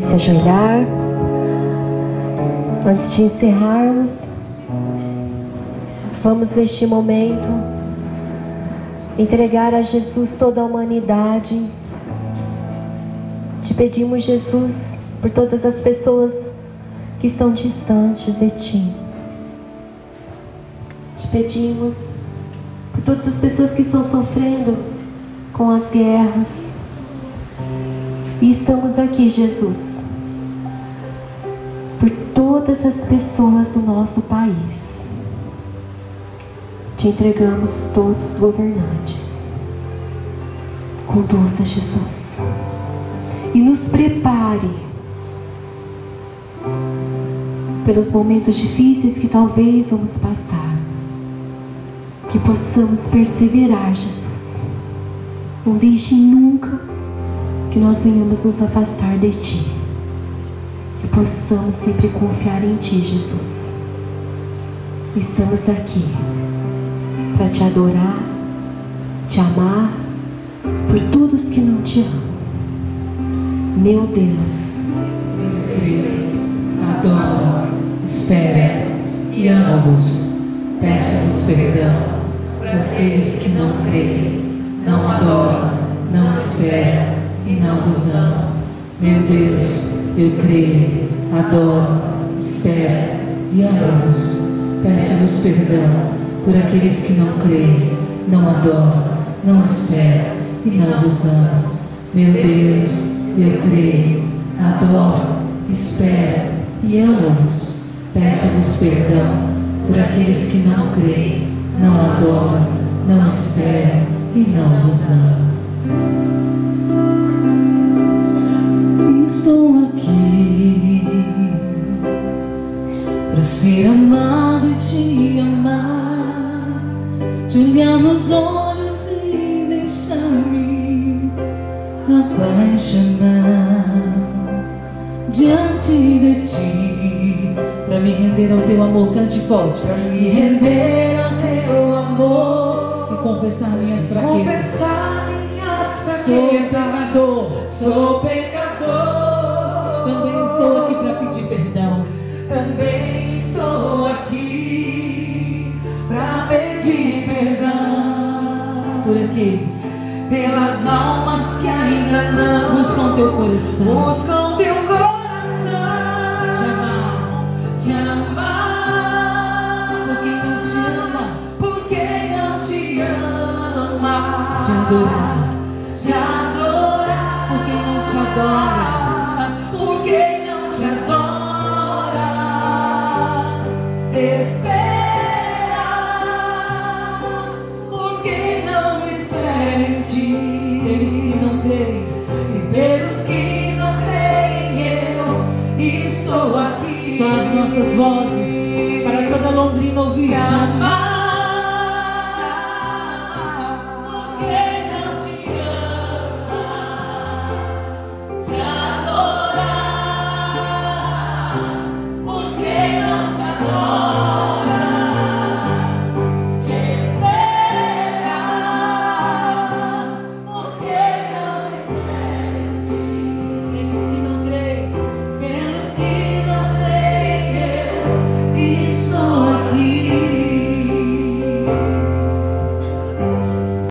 Se ajoelhar. Antes de encerrarmos, vamos neste momento entregar a Jesus toda a humanidade. Te pedimos, Jesus, por todas as pessoas que estão distantes de Ti. Te pedimos por todas as pessoas que estão sofrendo com as guerras. E estamos aqui, Jesus, por todas as pessoas do nosso país. Te entregamos todos os governantes. Conduza, Jesus. E nos prepare pelos momentos difíceis que talvez vamos passar. Que possamos perseverar, Jesus. Não deixe nunca que nós venhamos nos afastar de Ti. Que possamos sempre confiar em Ti, Jesus. Estamos aqui para te adorar, te amar por todos que não te amam. Meu Deus. Adoro, espera e amo-vos. Peço-vos perdão por aqueles que não creem, não adoram, não esperam e não vos amam. Meu Deus, eu creio, adoro, espero e amo-vos. Peço-vos perdão por aqueles que não creem, não adoram, não esperam e não vos amam. Meu Deus, eu creio, adoro, espero e amo-vos. Peço-vos perdão por aqueles que não creem, não adoram, não esperam e não vos amam. Amado e te amar, te olhar nos olhos e deixar-me apaixonar diante de ti, para me render ao teu amor, cante forte, para me render ao teu amor e confessar minhas fraquezas. Confessar minhas Sou fraquezas. pecador, Sou pecador. também estou aqui para pedir perdão. Também pelas almas que ainda não buscam teu coração. buscam teu coração. Te amar, Te amar. por quem não te ama, Por quem não te ama. te adorar, Só as nossas vozes para toda Londrina ouvir jamais.